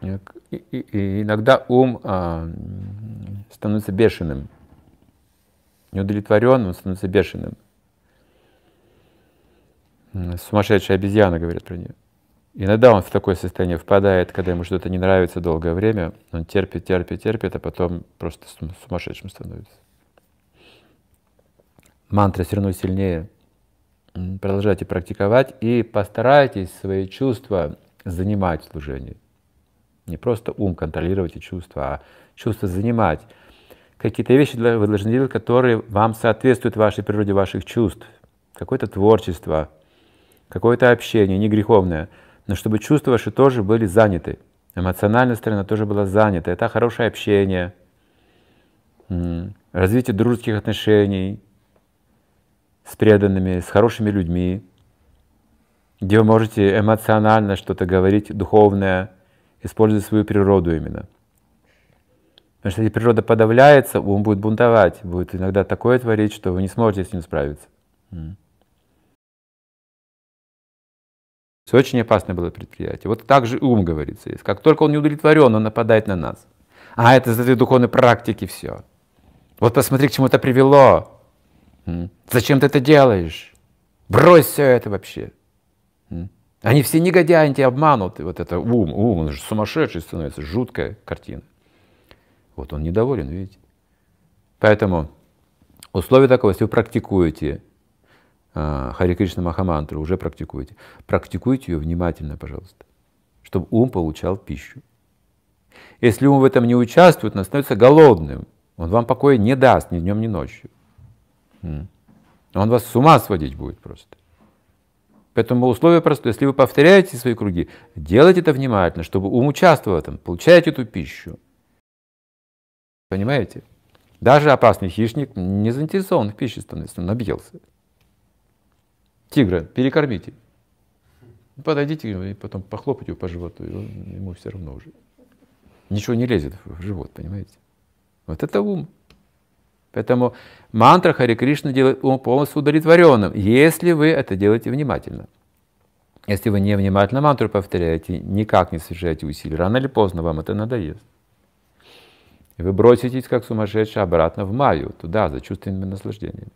И, и, иногда ум а, становится бешеным, неудовлетворенным, становится бешеным. Сумасшедшая обезьяна, говорят про нее. Иногда он в такое состояние впадает, когда ему что-то не нравится долгое время, он терпит, терпит, терпит, а потом просто сумасшедшим становится. Мантра все равно сильнее. Продолжайте практиковать и постарайтесь свои чувства занимать в служении. Не просто ум контролировать и чувства, а чувства занимать. Какие-то вещи вы должны делать, которые вам соответствуют вашей природе, ваших чувств. Какое-то творчество, какое-то общение, не греховное, но чтобы чувства ваши тоже были заняты. Эмоциональная сторона тоже была занята. Это хорошее общение, развитие дружеских отношений с преданными, с хорошими людьми, где вы можете эмоционально что-то говорить, духовное, используя свою природу именно. Потому что если природа подавляется, ум будет бунтовать, будет иногда такое творить, что вы не сможете с ним справиться. Все очень опасное было предприятие. Вот так же ум говорится. Как только он не удовлетворен, он нападает на нас. А это за этой духовной практики все. Вот посмотри, к чему это привело. Зачем ты это делаешь? Брось все это вообще. Они все негодяи, они тебя обманут. И вот это ум, ум, он же сумасшедший становится, жуткая картина. Вот он недоволен, видите. Поэтому условие такое, если вы практикуете э, Хари Кришна Махамантру, уже практикуете, практикуйте ее внимательно, пожалуйста, чтобы ум получал пищу. Если ум в этом не участвует, он становится голодным. Он вам покоя не даст ни днем, ни ночью. Он вас с ума сводить будет просто. Поэтому условие простое. Если вы повторяете свои круги, делайте это внимательно, чтобы ум участвовал в этом, получаете эту пищу. Понимаете? Даже опасный хищник не заинтересован в пище становится, он объелся. Тигра перекормите. Подойдите и потом похлопайте его по животу, и он, ему все равно уже. Ничего не лезет в живот, понимаете? Вот это ум. Поэтому мантра Хари Кришна делает ум полностью удовлетворенным, если вы это делаете внимательно. Если вы не внимательно мантру повторяете, никак не совершаете усилий, рано или поздно вам это надоест. Вы броситесь, как сумасшедший, обратно в маю, туда, за чувственными наслаждениями.